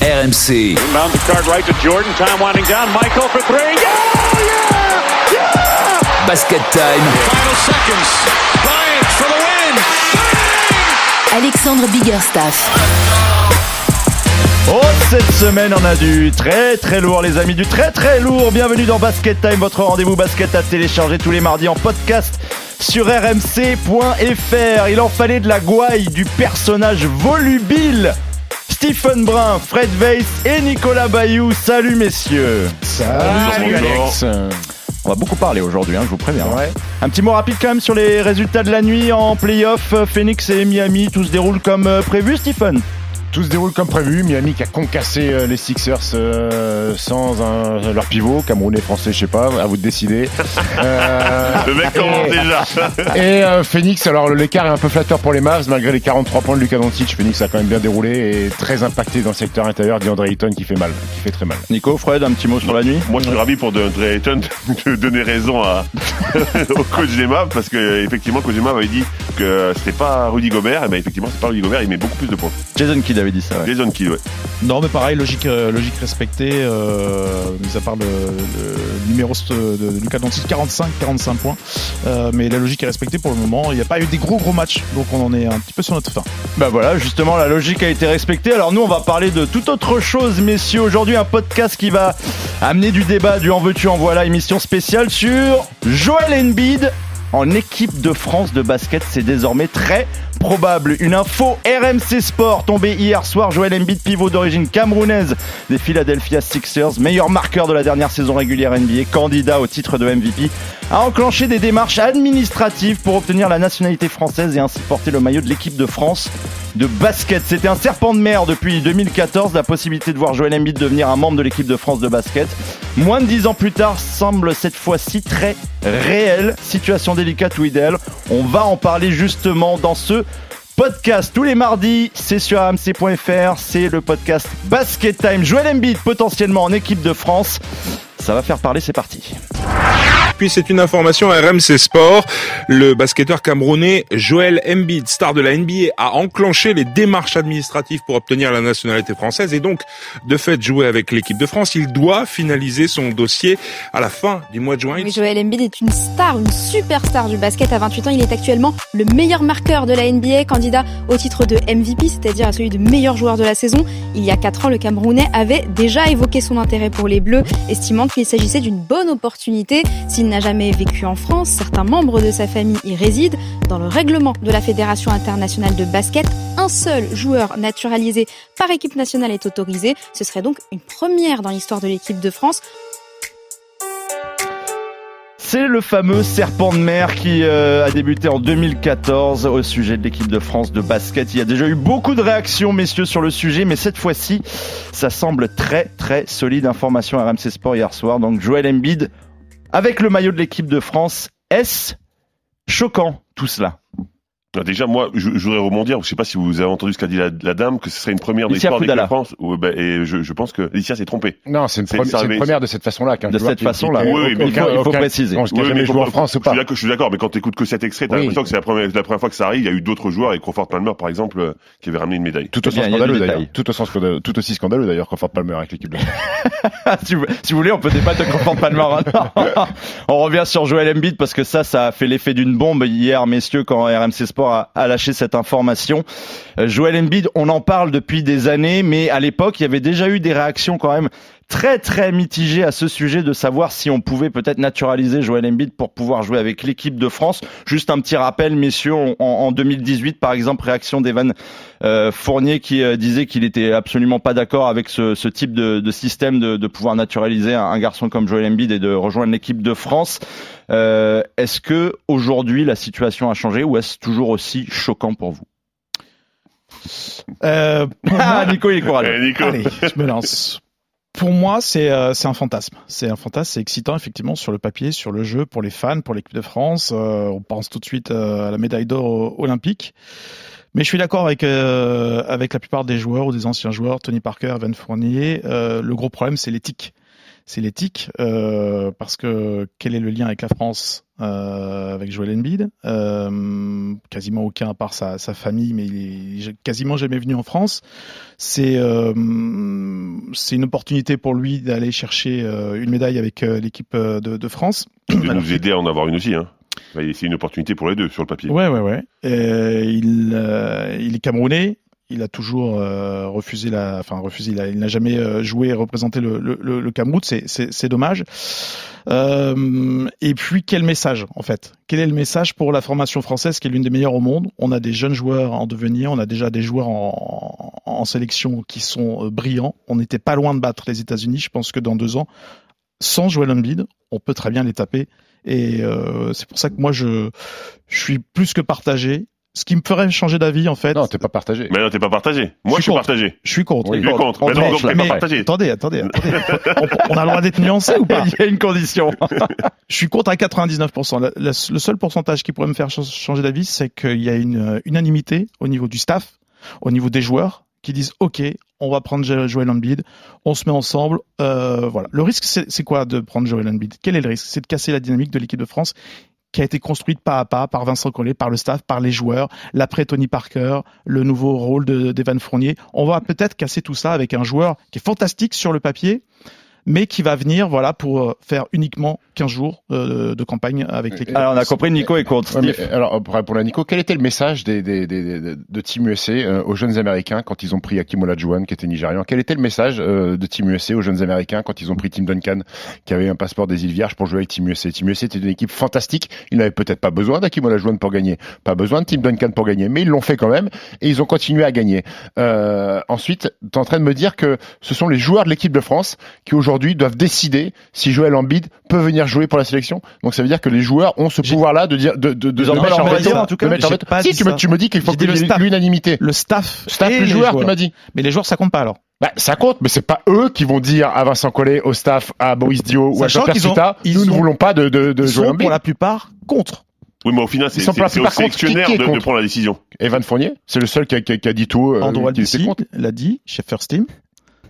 RMC. Inbound the card right to Jordan. Time winding down. Michael for three. Yeah! Yeah! Yeah! Basket time. Final seconds. Bryant for the win. Alexandre Biggerstaff. Oh, cette semaine, on a du très très lourd, les amis, du très très lourd. Bienvenue dans Basket Time, votre rendez-vous basket à télécharger tous les mardis en podcast sur rmc.fr. Il en fallait de la gouaille, du personnage volubile. Stephen Brun, Fred Weiss et Nicolas Bayou. Salut messieurs. Salut Alex. On va beaucoup parler aujourd'hui, hein, je vous préviens. Un petit mot rapide quand même sur les résultats de la nuit en playoff. Phoenix et Miami, tout se déroule comme euh, prévu, Stephen? Tout se déroule comme prévu. Miami qui a concassé euh, les Sixers euh, sans un- leur pivot. Camerounais, français, je sais pas, à vous de décider. Euh, Le mec commence et- déjà. Et euh, Phoenix, alors l'écart est un peu flatteur pour les Mavs, malgré les 43 points de Luka Doncic. Phoenix a quand même bien déroulé et très impacté dans le secteur intérieur d'Andre Ayton qui fait mal, qui fait très mal. Nico, Fred, un petit mot sur la nuit Moi, je suis ravi pour DeAndre Ayton de donner raison à, au coach des Mavs parce que effectivement, le coach des Mavs avait dit que c'était pas Rudy Gobert. Et ben effectivement, c'est pas Rudy Gobert. Il met beaucoup plus de points. Jason Kidd avait dit ça. ouais. Jason Kidd, ouais. Non, mais pareil, logique, euh, logique respectée. Euh, mis à part le, le numéro de, de Lucas Doncic, 45, 45 points. Euh, mais la logique est respectée pour le moment. Il n'y a pas eu des gros gros matchs, donc on en est un petit peu sur notre fin. Bah voilà, justement, la logique a été respectée. Alors nous, on va parler de toute autre chose, messieurs. Aujourd'hui, un podcast qui va amener du débat, du en veux-tu, en voilà, émission spéciale sur Joel Embiid en équipe de France de basket. C'est désormais très probable. Une info RMC Sport tombée hier soir. Joel Embiid, pivot d'origine camerounaise des Philadelphia Sixers, meilleur marqueur de la dernière saison régulière NBA, candidat au titre de MVP, a enclenché des démarches administratives pour obtenir la nationalité française et ainsi porter le maillot de l'équipe de France de basket. C'était un serpent de mer depuis 2014, la possibilité de voir Joel Embiid devenir un membre de l'équipe de France de basket. Moins de dix ans plus tard, semble cette fois-ci très réel. Situation délicate ou idéale. On va en parler justement dans ce podcast tous les mardis. C'est sur amc.fr. C'est le podcast Basket Time. Joel Embiid potentiellement en équipe de France. Ça va faire parler, c'est parti. Puis c'est une information RMC Sport. Le basketteur camerounais Joel Embiid, star de la NBA, a enclenché les démarches administratives pour obtenir la nationalité française et donc de fait jouer avec l'équipe de France. Il doit finaliser son dossier à la fin du mois de juin. Joel Embiid est une star, une superstar du basket. À 28 ans, il est actuellement le meilleur marqueur de la NBA, candidat au titre de MVP, c'est-à-dire à celui de meilleur joueur de la saison. Il y a 4 ans, le Camerounais avait déjà évoqué son intérêt pour les Bleus, estimant qu'il s'agissait d'une bonne opportunité. S'il n'a jamais vécu en France, certains membres de sa famille y résident. Dans le règlement de la Fédération internationale de basket, un seul joueur naturalisé par équipe nationale est autorisé. Ce serait donc une première dans l'histoire de l'équipe de France. C'est le fameux serpent de mer qui euh, a débuté en 2014 au sujet de l'équipe de France de basket. Il y a déjà eu beaucoup de réactions, messieurs, sur le sujet, mais cette fois-ci, ça semble très très solide. Information RMC Sport hier soir. Donc Joel Embiid avec le maillot de l'équipe de France. Est-ce choquant tout cela? Alors, déjà, moi, je, je voudrais rebondir. Je sais pas si vous avez entendu ce qu'a dit la, la dame, que ce serait une première de Alicia l'histoire de l'équipe de Foudala. France. Ben, et je, je pense que Alicia s'est trompée. Non, c'est une, une première de cette façon-là. De cette façon-là. Oui, mais il faut- il faut préciser. Oui, jamais mais joué en France ou je suis pas. d'accord- Je suis d'accord, mais quand tu écoutes que cet extrait, t'as Oui. l'impression que c'est la première, la première fois que ça arrive. Il y a eu d'autres joueurs, et Crawford Palmer, par exemple, euh, qui avait ramené une médaille. Tout aussi scandaleux d'ailleurs. Tout aussi scandaleux, tout aussi scandaleux d'ailleurs, Crawford Palmer avec l'équipe de France. si, vous, voulez, on peut débattre de Crawford Palmer. on revient sur Joel Embiid parce que ça, ça a fait l'effet d'une bombe hier, messieurs, quand RMC Sport a lâché cette information. Euh, Joel Embiid, on en parle depuis des années, mais à l'époque, il y avait déjà eu des réactions quand même très très mitigées à ce sujet de savoir si on pouvait peut-être naturaliser Joel Embiid pour pouvoir jouer avec l'équipe de France. Juste un petit rappel, messieurs, en, en 2018, par exemple, réaction d'Evan euh, Fournier qui euh, disait qu'il était absolument pas d'accord avec ce, ce type de, de système de, de pouvoir naturaliser un, un garçon comme Joel Embiid et de rejoindre l'équipe de France. Euh, est-ce que aujourd'hui la situation a changé ou est-ce toujours aussi choquant pour vous? Euh, Ah, Nico, il est courageux. Eh, Nico. Allez, je me lance. Pour moi, c'est euh, un fantasme. C'est un fantasme, c'est excitant effectivement sur le papier, sur le jeu, pour les fans, pour l'équipe de France. Euh, on pense tout de suite euh, à la médaille d'or olympique. Mais je suis d'accord avec euh, avec la plupart des joueurs ou des anciens joueurs, Tony Parker, Evan Fournier. euh, le gros problème, c'est l'éthique. C'est l'éthique, euh, parce que quel est le lien avec la France, euh, avec Joel Embiid euh, Quasiment aucun, à part sa, sa famille, mais il est quasiment jamais venu en France. C'est c'est une opportunité pour lui d'aller chercher une médaille avec l'équipe de, de France. De Alors, nous aider à en avoir une aussi. Hein. C'est une opportunité pour les deux sur le papier. Ouais, ouais, ouais. Euh, il, euh, il est camerounais. Il a toujours euh, refusé la, enfin refusé. Il n'a jamais euh, joué et représenté le, le, Cameroun. C'est, c'est, dommage. Euh, et puis quel message en fait? Quel est le message pour la formation française qui est l'une des meilleures au monde? On a des jeunes joueurs en devenir. On a déjà des joueurs en, en sélection qui sont brillants. On n'était pas loin de battre les États-Unis. Je pense que dans deux ans, sans Joel Embiid, on peut très bien les taper. Et c'est pour ça que moi je, je suis plus que partagé. Ce qui me ferait changer d'avis en fait. Non, t'es pas partagé. Mais non, t'es pas partagé. Moi, Je je suis suis contre. partagé. Je suis contre. Oui, Tu es contre. Mais On donc, là, pas partagé. Attendez, attendez, attendez. on, on a le droit d'être nuancé ou pas Il y a une condition. Je suis contre à 99%. La- la- le seul pourcentage qui pourrait me faire ch- changer d'avis, c'est qu'il y a une euh, unanimité au niveau du staff, au niveau des joueurs, qui disent OK, on va prendre Jo- Joel Embiid, on se met ensemble. Euh, voilà. Le risque, c'est c'est quoi de prendre Joel Embiid? Quel est le risque? C'est de casser la dynamique de l'équipe de France qui a été construite pas à pas par Vincent Collet, par le staff, par les joueurs, l'après Tony Parker, le nouveau rôle de- d'Evan Fournier. On va peut-être casser tout ça avec un joueur qui est fantastique sur le papier, mais qui va venir voilà pour euh, faire uniquement 15 jours euh, de campagne avec l'équipe. Alors on a compris, Nico est contre. Ouais, mais, alors, pour répondre à Nico, quel était le message des, des, des, des- de Team USA euh, aux jeunes Américains quand ils ont pris Hakim Olajuwon, qui était nigérian? Quel était le message euh, de Team USA aux jeunes Américains quand ils ont pris Tim Duncan, qui avait un passeport des îles Vierges pour jouer avec Team USA Team USA était une équipe fantastique. Ils n'avaient peut-être pas besoin d'Hakim Olajuwon pour gagner, pas besoin de Tim Duncan pour gagner, mais ils l'ont fait quand même et ils ont continué à gagner. Euh, ensuite, tu es en train de me dire que ce sont les joueurs de l'équipe de France qui aujourd'hui doivent décider si Joël Embiid peut venir jouer pour la sélection. Donc ça veut dire que les joueurs ont ce pouvoir-là de dire de de de, de mettre en veto, dire, en tout cas. en pas Si tu me, ça. tu me dis qu'il faut que l'unanimité. Le staff, Staff, et les joueurs, tu m'as dit. Mais les joueurs, ça compte pas alors. Bah, ça compte, mais c'est pas eux qui vont dire à Vincent Collet, au staff, à Boris Dio ou à Jean-Pierre nous ne voulons pas de, de, de Ils sont pour la plupart contre. Oui, mais au final, c'est au. Qui- sélectionnaire qui de, prendre la décision. Evan Fournier, c'est le seul qui a, qui a- qui a dit tout, euh, Andrew l'a dit chez First Team.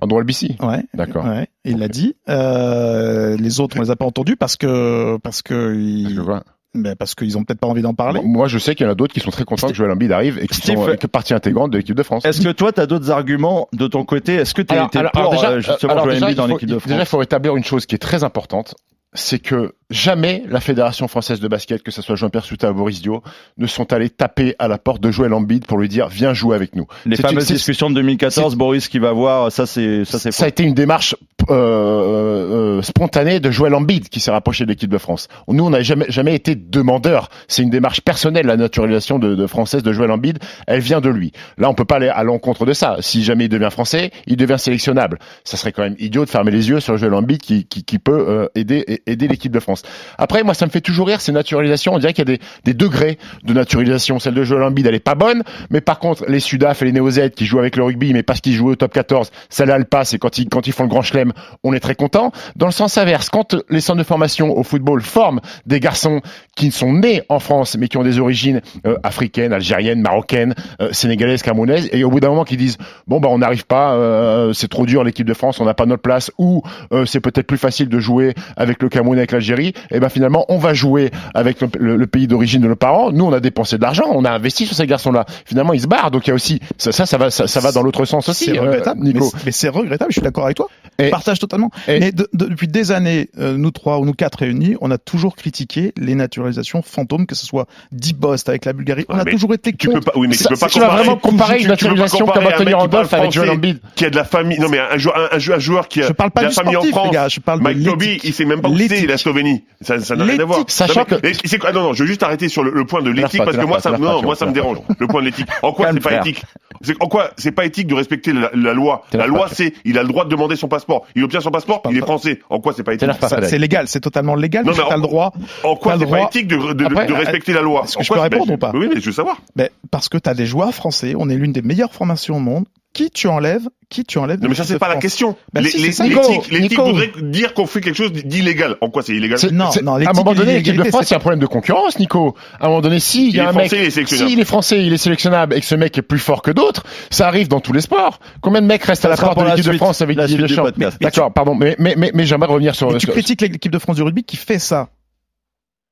Andrew Albissi. Ouais. D'accord. Ouais, il l'a dit. Euh, les autres, on les a pas entendus parce que parce que ils, Je vois. ben, parce qu'ils ont peut-être pas envie d'en parler. Moi, je sais qu'il y en a d'autres qui sont très contents que Joël Embiid arrive et qui Steve, sont euh, que partie intégrante de l'équipe de France. Est-ce que toi, tu as d'autres arguments de ton côté? Est-ce que tu Alors, es alors, pour alors déjà, euh, justement alors Joel déjà, Embiid dans l'équipe de Déjà, il France? faut établir une chose qui est très importante, c'est que jamais la Fédération française de basket, que ce soit Jean-Pierre Souta ou Boris Dio, ne sont allés taper à la porte de Joël Embiid pour lui dire viens jouer avec nous. Les fameuses c'est- discussions de 2014, Boris qui va voir, ça c'est ça c'est Ça a été une démarche euh, euh, spontanée de Joël Embiid qui s'est rapproché de l'équipe de France. Nous, on n'a jamais, jamais été demandeur. C'est une démarche personnelle, la naturalisation de, de française de Joël Embiid. Elle vient de lui. Là, on peut pas aller à l'encontre de ça. Si jamais il devient français, il devient sélectionnable. Ça serait quand même idiot de fermer les yeux sur Joël Embiid qui, qui, qui peut euh, aider, aider l'équipe de France. Après, moi, ça me fait toujours rire ces naturalisations. On dirait qu'il y a des, degrés de naturalisation. Celle de Joël Embiid, elle est pas bonne. Mais par contre, les Sudaf et les Néo-Z qui jouent avec le rugby, mais parce qu'ils jouent au top 14, ça là le passe. Et quand ils, quand ils font le grand chelem, on est très content. Dans le sens inverse, quand les centres de formation au football forment des garçons qui sont nés en France, mais qui ont des origines euh, africaines, algériennes, marocaines, euh, sénégalaises, camerounaises, et au bout d'un moment qui disent bon bah on n'arrive pas, euh, c'est trop dur l'équipe de France, on n'a pas notre place, ou euh, c'est peut-être plus facile de jouer avec le Cameroun, avec l'Algérie, et ben finalement on va jouer avec le, le- le pays d'origine de nos parents. Nous on a dépensé de l'argent, on a investi sur ces garçons-là. Finalement ils se barrent, donc il y a aussi ça, ça, ça va, ça, ça va dans l'autre sens aussi, C'est euh, regrettable. Nico. Mais, c'est- mais c'est regrettable. Je suis d'accord avec toi. Et- Je partage totalement. et- mais de- de- depuis des années, euh, nous trois ou nous quatre réunis, on a toujours critiqué les naturalisations fantômes, que ce soit Dibost avec la Bulgarie. On a mais toujours été Tu peux pas, oui, mais tu peux pas tu vas vraiment comparer une naturalisation comparer comme Anthony Randolph avec Joel Embiid. Qui a de la famille, non, mais un joueur, un, un joueur, qui a Je parle pas de la du famille sportif, en France. les gars, je parle de Mike Toby, l'éthique. il sait même pas où c'est la Slovénie. Ça, ça n'a rien à voir. L'éthique, sachant Non, mais- que- et c'est quoi, ah, non, non, je veux juste arrêter sur le, le point de l'éthique parce que moi, ça, non, moi, ça me dérange. Le point de l'éthique. En quoi c'est pas éthique? C'est, en quoi c'est pas éthique de respecter la, la loi? La loi, c'est, il a le droit de demander son passeport. Il obtient son passeport, il est français. En quoi c'est pas éthique? C'est légal, c'est totalement légal. Non, mais mais tu as en- le droit. En quoi T'as c'est pas éthique de, de respecter la loi? est-ce que En je quoi peux répondre ou pas? Oui, mais je veux savoir. Ben, parce que tu as des joueurs français. On est l'une des meilleures formations au monde qui tu enlèves Qui tu enlèves Non, mais ça, c'est pas la question. Bah, les, si, tics Nico. voudraient dire qu'on fait quelque chose d'illégal. En quoi c'est illégal C'est- Non, c'est- non, à un l'éthique moment donné, l'équipe de France, c'est il y a un problème de concurrence, Nico. À un moment donné, si il y a est un français, mec, il est sélectionnable. si il est français, il est sélectionnable et que ce mec est plus fort que d'autres, ça arrive dans tous les sports. Combien de mecs restent à la porte pour de l'équipe de France avec la Didier Deschamps? D'accord, pardon, mais mais mais, mais j'aimerais revenir sur. Tu critiques l'équipe de France du rugby qui fait ça.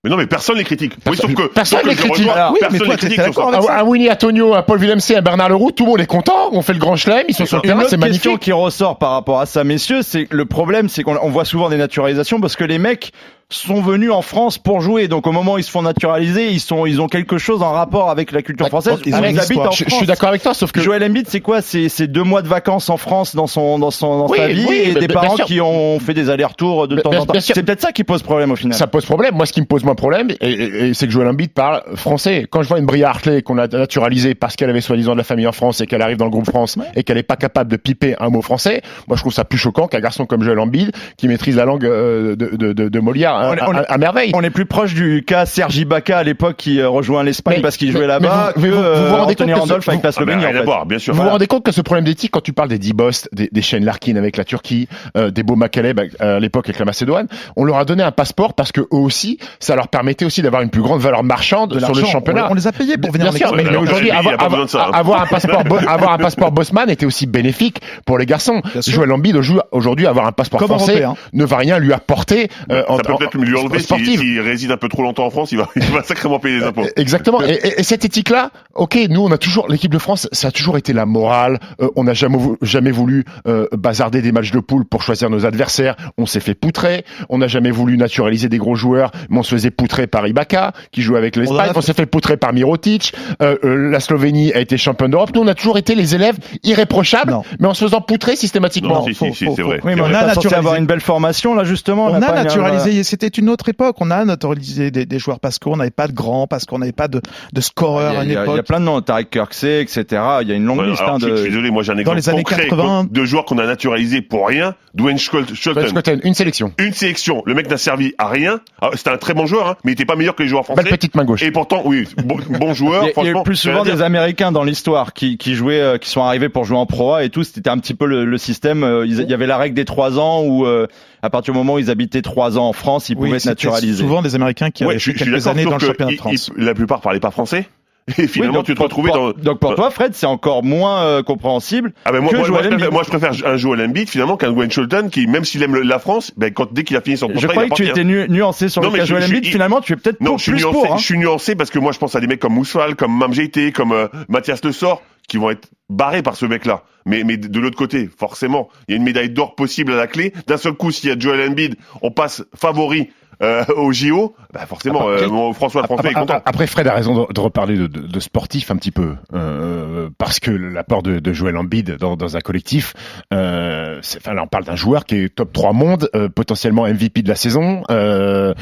Mais non, mais personne les critique. Oui, Personne- sauf que personne sauf les critique. rejoins, Alors, oui, mais personne toi, les critique ça. d'accord avec Un, un Winnie Antonio, un Paul Villemc, un Bernard Leroux, tout le monde est content. On fait le grand chelem, ils sont sur le Une terrain, c'est question magnifique. qui ressort par rapport à ça, messieurs, c'est que le problème, c'est qu'on on voit souvent des naturalisations parce que les mecs sont venus en France pour jouer. Donc au moment où ils se font naturaliser, ils sont, ils ont quelque chose en rapport avec la culture française. ils ont habitent en Je, je France. suis d'accord avec toi, sauf que Joël Embiid, c'est quoi? C'est c'est deux mois de vacances en France dans son dans son dans Oui, sa vie oui, et des parents qui ont fait des allers-retours de Bien- temps bien- en temps. C'est peut-être ça qui pose problème au final. ça pose problème. Moi, ce qui me pose moins problème, et, et- et c'est que Joël Embiid parle français. Quand je vois une Bria Hartley qu'on a naturalisée parce qu'elle avait soi-disant de la famille en France et qu'elle arrive dans le groupe France et qu'elle est pas capable de piper un mot français, moi je trouve ça plus choquant qu'un garçon comme Joël Embiid qui maîtrise la langue euh, de, de, de, de Molière à, On est- on à- est- à merveille. On est plus proche du cas Sergi Baca à l'époque qui euh, rejoint l'Espagne parce qu'il jouait là-bas vous- que vous- vous vous euh, rendez compte que Randolph avec la Ah, mais Slovénie. en à fait. voir, bien sûr. Vous vous rendez compte que ce problème d'éthique, quand tu parles des D-Bost, des, des Shane Larkin avec la Turquie, euh, des Beau Makaleb à l'époque avec la Macédoine, on leur a donné un passeport parce que eux aussi, ça leur permettait aussi d'avoir une plus grande valeur marchande De sur le championnat. On, on les a payés pour venir Bien en sûr, mais, aujourd'hui, avoir, avoir- ça, hein. avoir un passeport, avoir un passeport Bosman était aussi bénéfique pour les garçons. Joël Embiid aujourd'hui- aujourd'hui avoir un passeport Comme français européen. ne va rien lui apporter euh, en, Ça peut en- peut-être lui enlever s'il sportive. s'il réside un peu trop longtemps en France, il va, il va sacrément payer les impôts. Euh, Exactement. Et, et- et cette éthique-là, ok, nous on a toujours l'équipe de France, ça a toujours été la morale. Euh, on n'a jamais jamais voulu euh, bazarder des matchs de poule pour choisir nos adversaires. On s'est fait poutrer. On n'a jamais voulu naturaliser des gros joueurs, mais on se faisait poutrer par Ibaka qui joue avec On l'Espagne. On, fait- s'est fait poutrer par Mirotic. Euh, euh, la Slovénie a été championne d'Europe. Nous on a toujours été les élèves irréprochables, Non. mais en se faisant poutrer systématiquement. Non, si, si, si, faut- c'est vrai. Oui, mais C'est on a naturalisé. avoir une belle formation là justement. On a naturalisé, c'était une autre époque. On a naturalisé des, des joueurs parce qu'on n'avait pas de grands, parce qu'on n'avait pas de, de scoreurs à a, une il y a- il y a époque. plein de noms, Tarek Kirksey, etc. Il y a une longue Ouais, liste alors, hein, je, je suis de. désolé, moi j'ai un Dans exemple les années concret 80. de joueurs qu'on a naturalisés pour rien. Dwayne Schulten, une sélection. une sélection. Le mec n'a servi à rien. Ah, C'était un très bon joueur, hein, mais il était pas meilleur que les joueurs français. Belle petite main gauche. Et pourtant, oui, bon, bon joueur. Il y a- il y a franchement, eu plus souvent dire. des Américains dans l'histoire qui, qui jouaient, euh, qui sont arrivés pour jouer en Pro A et tout. C'était un petit peu le, le système. euh, Il y avait la règle des trois ans où, euh, à partir du moment où ils habitaient trois ans en France, ils Oui, pouvaient être naturalisés. souvent des Américains qui Ouais, avaient je, je quelques années dans le championnat de il- France. il- la plupart parlaient pas français. Et finalement, Oui, donc, tu te pour- retrouvais pour- dans. Donc pour toi, Fred, c'est encore moins euh, compréhensible. Ah ben moi, que moi, moi, Joel je préfère, Embiid. moi, je préfère un Joel Embiid finalement qu'un Dwayne Schulten qui, même s'il aime le- la France, ben quand dès qu'il a fini son contrat, Je il croyais va que tu étais nu- nuancé sur Non, le mais cas je- Joel Embiid. Finalement, tu es peut-être Non, pour- je suis plus nuancé. pour. hein. Je suis nuancé parce que moi, je pense à des mecs comme Moussal, comme Mamjeité, comme euh, Mathias Le Sort, qui vont être barrés par ce mec-là. Mais, mais de l'autre côté, forcément, il y a une médaille d'or possible à la clé. D'un seul coup, s'il y a Joel Embiid, on passe favori euh, au JO. Bah forcément, Après- euh, mon François le Français est Après, content. après, Fred a raison de, de reparler de, de, de sportif un petit peu, euh, parce que l'apport de, de Joel Embiid dans, dans un collectif, euh, enfin là on parle d'un joueur qui est top 3 monde, euh, potentiellement MVP de la saison, euh,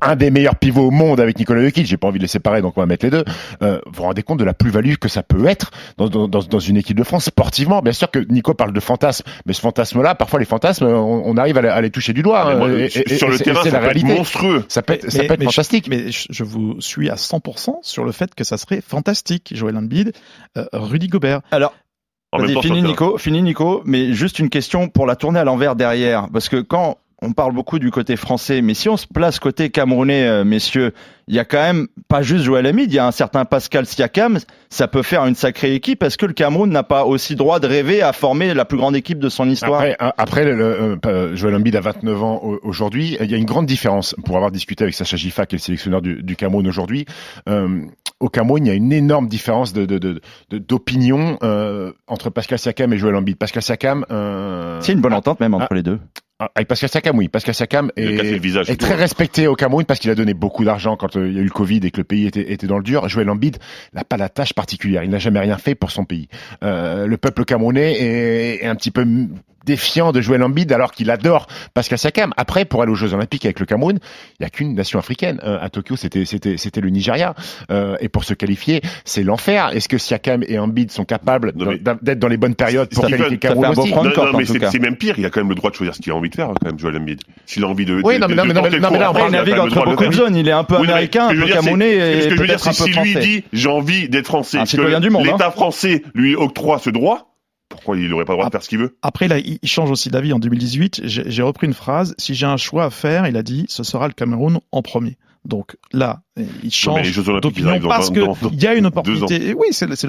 un des meilleurs pivots au monde avec Nikola Jokic, j'ai pas envie de les séparer donc on va mettre les deux. Euh, vous vous rendez compte de la plus-value que ça peut être dans, dans, dans, dans une équipe de France sportivement? Bien sûr que Nico parle de fantasme, mais ce fantasme-là, parfois les fantasmes, on, on arrive à les, à les toucher du doigt. Hein, moi, et- et- sur et le c'est- terrain, c'est ça la peut être réalité. monstrueux. Ça peut être, ça Mais- peut être mais je- fantastique. Mais je, je vous suis à 100% sur le fait que ça serait fantastique, Joël Embiid, euh, Rudy Gobert. Alors, Vas-y, temps, fini Nico, fini Nico, mais juste une question pour la tourner à l'envers derrière, parce que quand on parle beaucoup du côté français, mais si on se place côté camerounais, euh, messieurs, il y a quand même pas juste Joël Embiid, il y a un certain Pascal Siakam, ça peut faire une sacrée équipe, parce que le Cameroun n'a pas aussi droit de rêver à former la plus grande équipe de son histoire? Après, le, euh, Joël Embiid a 29 ans au- aujourd'hui. Il y a une grande différence pour avoir discuté avec Sacha Gifa, qui est le sélectionneur du, du Cameroun aujourd'hui. Euh, au Cameroun, il y a une énorme différence de, de, de, de- d'opinion entre Pascal Siakam et Joël Embiid. Pascal Siakam, C'est une bonne entente même entre les deux. Ah, avec Pascal Siakam, oui. Pascal Siakam est, visage. très respecté au Cameroun parce qu'il a donné beaucoup d'argent quand euh, il y a eu le Covid et que le pays était, était dans le dur. Joël Embiid n'a pas la tâche particulière. Il n'a jamais rien fait pour son pays. Euh, le peuple camerounais est, est un petit peu défiant de Joël Embiid alors qu'il adore Pascal Siakam. Après, pour aller aux Jeux Olympiques avec le Cameroun, il n'y a qu'une nation africaine. Euh, à Tokyo, c'était c'était c'était le Nigeria. Euh, et pour se qualifier, c'est l'enfer. Est-ce que Siakam et Embiid sont capables d'être dans les bonnes périodes pour qualifier fait Cameroun aussi? Non, non, mais c'est même pire. Il a quand même le droit de choisir ce qu'il a envie de faire, quand même, Joel Embiid. S'il a envie de. Oui, de- non, mais- de- non, mais- de non, mais- le non, mais là, on navigue le entre droit de le beaucoup de faire. zones, il est un peu américain, un peu camerounais ce que et je veux dire, peut-être c'est si lui dit j'ai envie d'être français, monde, l'État hein. français lui octroie ce droit, Pourquoi il aurait pas le droit de faire ce qu'il veut Après, là, il change aussi d'avis. En 2018, j'ai j'ai repris une phrase. Si j'ai un choix à faire, il a dit, ce sera le Cameroun en premier. Donc là, il change les Jeux Olympiques, ils arrivent parce y a une opportunité. Oui, c'est c'est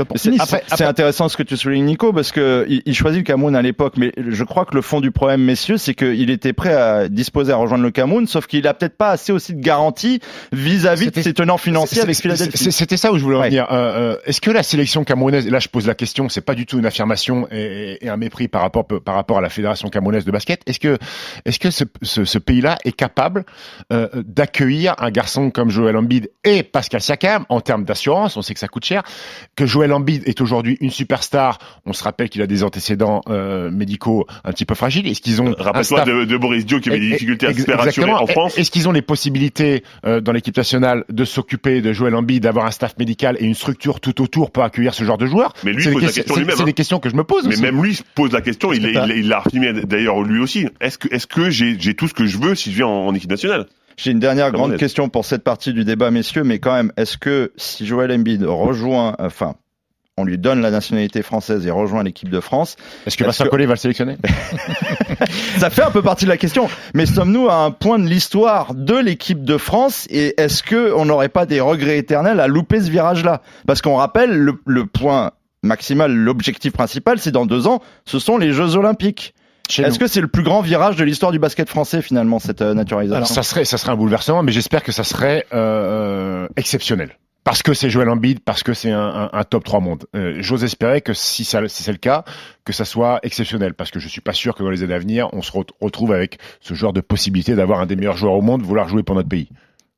C'est intéressant ce que tu soulignes, Nico, parce que il, il choisit le Cameroun à l'époque, mais je crois que le fond du problème, messieurs, c'est qu'il était prêt à disposer à rejoindre le Cameroun, sauf qu'il a peut-être pas assez aussi de garantie vis-à-vis de ses tenants financiers avec Philadelphie. C'était ça où je voulais en Ouais. venir. Euh, euh, Est-ce que la sélection camerounaise, et là je pose la question, c'est pas du tout une affirmation et, et un mépris par rapport par rapport à la fédération camerounaise de basket. Est-ce que est-ce que ce, ce, ce pays-là est capable euh, d'accueillir un garçon comme Joel Embiid et Pascal Siakam en termes d'assurance On sait que ça coûte cher. Que Joel Embiid est aujourd'hui une superstar. On se rappelle qu'il a des antécédents euh, médicaux un petit peu fragiles. Est-ce qu'ils ont un Rappelle-toi staff- de, de Boris Dio qui avait des difficultés à se faire assurer en France. Est-ce qu'ils ont les possibilités euh, dans l'équipe nationale de s'occuper de Joel Embiid, d'avoir un staff médical et une structure tout autour pour accueillir ce genre de joueurs? Mais lui, il pose la questions- question lui-même, C'est hein. des questions que je me pose. Mais aussi. même lui se pose la question, il que il- il l'a affirmé d'ailleurs lui aussi. Est-ce que, est-ce que j'ai, j'ai tout ce que je veux si je viens en, en équipe nationale? J'ai une dernière grande on est. question pour cette partie du débat, messieurs, mais quand même, est-ce que si Joel Embiid rejoint, enfin, on lui donne la nationalité française et rejoint l'équipe de France, Est-ce que Vincent que- Collet va le sélectionner? Ça fait un peu partie de la question. Mais sommes-nous à un point de l'histoire de l'équipe de France et est-ce que on n'aurait pas des regrets éternels à louper ce virage-là? Parce qu'on rappelle le, le point maximal, l'objectif principal, c'est dans deux ans, ce sont les Jeux Olympiques. Est-ce que c'est le plus grand virage de l'histoire du basket français finalement cette euh, naturalisation ça serait, ça serait un bouleversement, mais j'espère que ça serait euh, exceptionnel. Parce que c'est Joel Embiid, parce que c'est un, un, un top 3 monde. Euh, J'ose espérer que si, ça, si c'est le cas, que ça soit exceptionnel, parce que je suis pas sûr que dans les années à venir, on se re- retrouve avec ce genre de possibilité d'avoir un des meilleurs joueurs au monde vouloir jouer pour notre pays.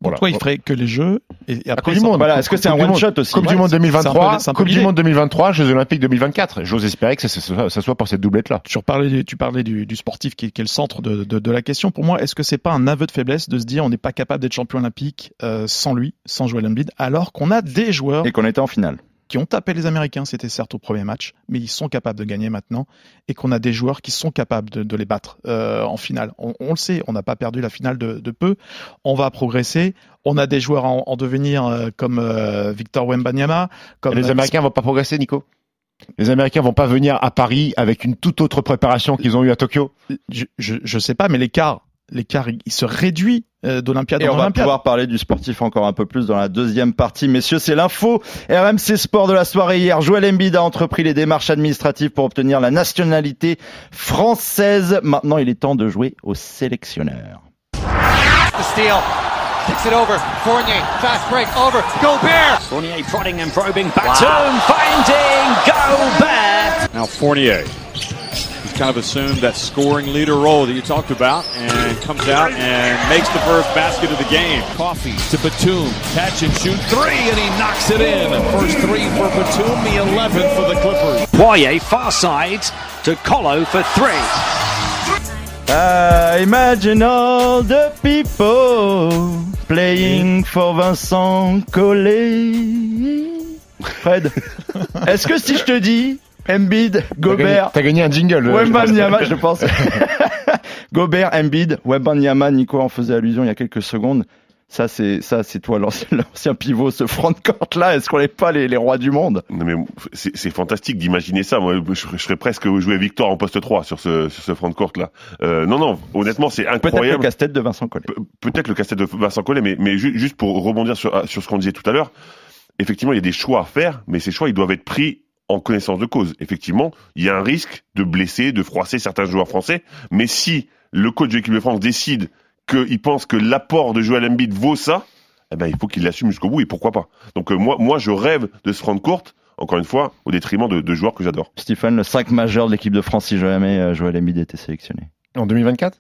Voilà. Toi, il ferait que les jeux et, après Coupe du ça- Monde. Voilà, est-ce que c'est un Coupe du one Monde. shot aussi Coupe du Monde c'est- c'est un 2023, peu- c'est un peu Coupe du. Monde 2023, Jeux Olympiques 2024. J'ose espérer que ça, ça, ça- ça soit pour cette doublette-là. Tu parlais, du- tu parlais du, du sportif qui, est- qui est le centre de, de, de la question. Pour moi, est-ce que c'est pas un aveu de faiblesse de se dire on n'est pas capable d'être champion olympique euh, sans lui, sans Joel Embiid, alors qu'on a des joueurs Et qu'on était en finale. Qui ont tapé les Américains, c'était certes au premier match, mais ils sont capables de gagner maintenant, et qu'on a des joueurs qui sont capables de, de les battre euh, en finale. On, on le sait, on n'a pas perdu la finale de, de peu, on va progresser. On a des joueurs en, en devenir euh, comme euh, Victor Wembanyama, comme les Américains vont pas progresser, Nico? Les Américains vont pas venir à Paris avec une toute autre préparation qu'ils ont eu à Tokyo? Je, je, je sais pas, mais l'écart, l'écart, il, se réduit euh, d'Olympiade Et on va pouvoir parler du sportif encore un peu plus dans la deuxième partie. Messieurs, c'est l'info RMC Sport de la soirée hier. Joel Embiid a entrepris les démarches administratives pour obtenir la nationalité française. Maintenant, il est temps de jouer au sélectionneur. The steal. Kicks it over. Fournier. Fast break. Over. Gobert. Fournier prodding and probing. Batum finding Gobert. Now Fournier. He's kind of assumed that scoring leader role that you talked about and comes out and makes the first basket of the game. Coffee to Batum. Catch and shoot three, and he knocks it in. First three for Batum, the 11th for the Clippers. Poirier far side to Colo for three. I imagine all the people playing for Vincent Collet. Fred, est-ce que si je te dis Embiid, gagné, Gobert, t'as gagné un jingle. euh, je pense. Wembanyama, je pense. Gobert, Embiid, Wembanyama, Nico en faisait allusion il y a quelques secondes. Ça, c'est ça, c'est toi, l'ancien l'ancien pivot, ce front court là. Est-ce qu'on n'est pas les, les rois du monde? Non mais c'est c'est fantastique d'imaginer ça. Moi, je, je serais presque jouer Victor en poste 3 sur ce sur ce front court là. Euh, non non, honnêtement c'est Peut-être le incroyable. casse-tête de Vincent Collet. Pe- Peut-être le casse-tête de Vincent Collet, mais mais ju- juste pour rebondir sur sur ce qu'on disait tout à l'heure, effectivement il y a des choix à faire, mais ces choix ils doivent être pris en connaissance de cause. Effectivement, il y a un risque de blesser, de froisser certains joueurs français, mais si le coach de l'équipe de France décide qu'il pense que l'apport de Joel Embiid vaut ça, eh ben il faut qu'il l'assume jusqu'au bout et pourquoi pas. Donc euh, moi moi je rêve de se rendre courte, encore une fois, au détriment de, de joueurs que j'adore. Stephen, le 5 majeur de l'équipe de France si jamais euh, Joël Embiid était sélectionné. En 2024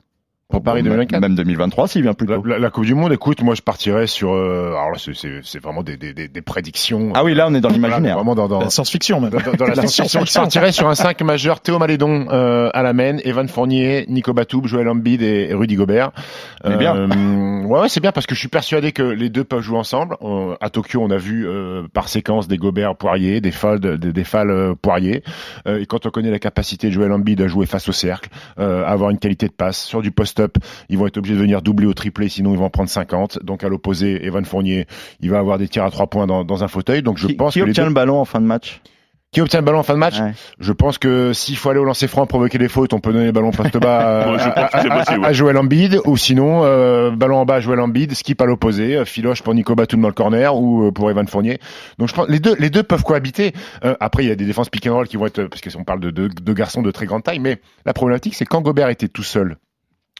Pour Paris Même- 2024 Même 2023 s'il vient plus tôt. la- la Coupe du Monde, écoute, moi je partirais sur. euh, alors là, c'est- c'est c'est vraiment des, des, des, des prédictions. Ah oui, là on est dans Voilà, l'imaginaire. Vraiment dans, dans, La science-fiction même. dans, dans la La science-fiction. Je partirais sur un 5 majeur Théo Malédon euh, à la main, Evan Fournier, Nico Batum, Joël Embiid et, Rudy Gobert. Mais bien. Euh, ouais, ouais, c'est bien parce que je suis persuadé que les deux peuvent jouer ensemble. Euh, à Tokyo, on a vu euh, par séquence des Gobert Poirier, des Fall, des, des Fall euh, Poirier. Euh, et quand on connaît la capacité de Joël Embiid à jouer face au cercle, euh, à avoir une qualité de passe sur du post-up, ils vont être obligés de venir doubler au triplé, sinon ils vont en prendre 50. Donc à l'opposé, Evan Fournier, il va avoir des tirs à trois points dans, dans un fauteuil. Donc je Qui, pense qui que obtient deux- le ballon en fin de match? Qui obtient le ballon en fin de match? Je pense que s'il faut aller au lancer franc, provoquer des fautes, on peut donner le ballon poste bas à, à-. Joël Embiid, ou sinon euh, ballon en bas à Joël Embiid, skip à l'opposé, euh, filoche pour Nico Batum dans le corner ou euh, pour Evan Fournier. Donc je pense les deux les deux peuvent cohabiter. Euh, après il y a des défenses pick and roll qui vont être parce qu'on parle de deux de garçons de très grande taille, mais la problématique c'est quand Gobert était tout seul.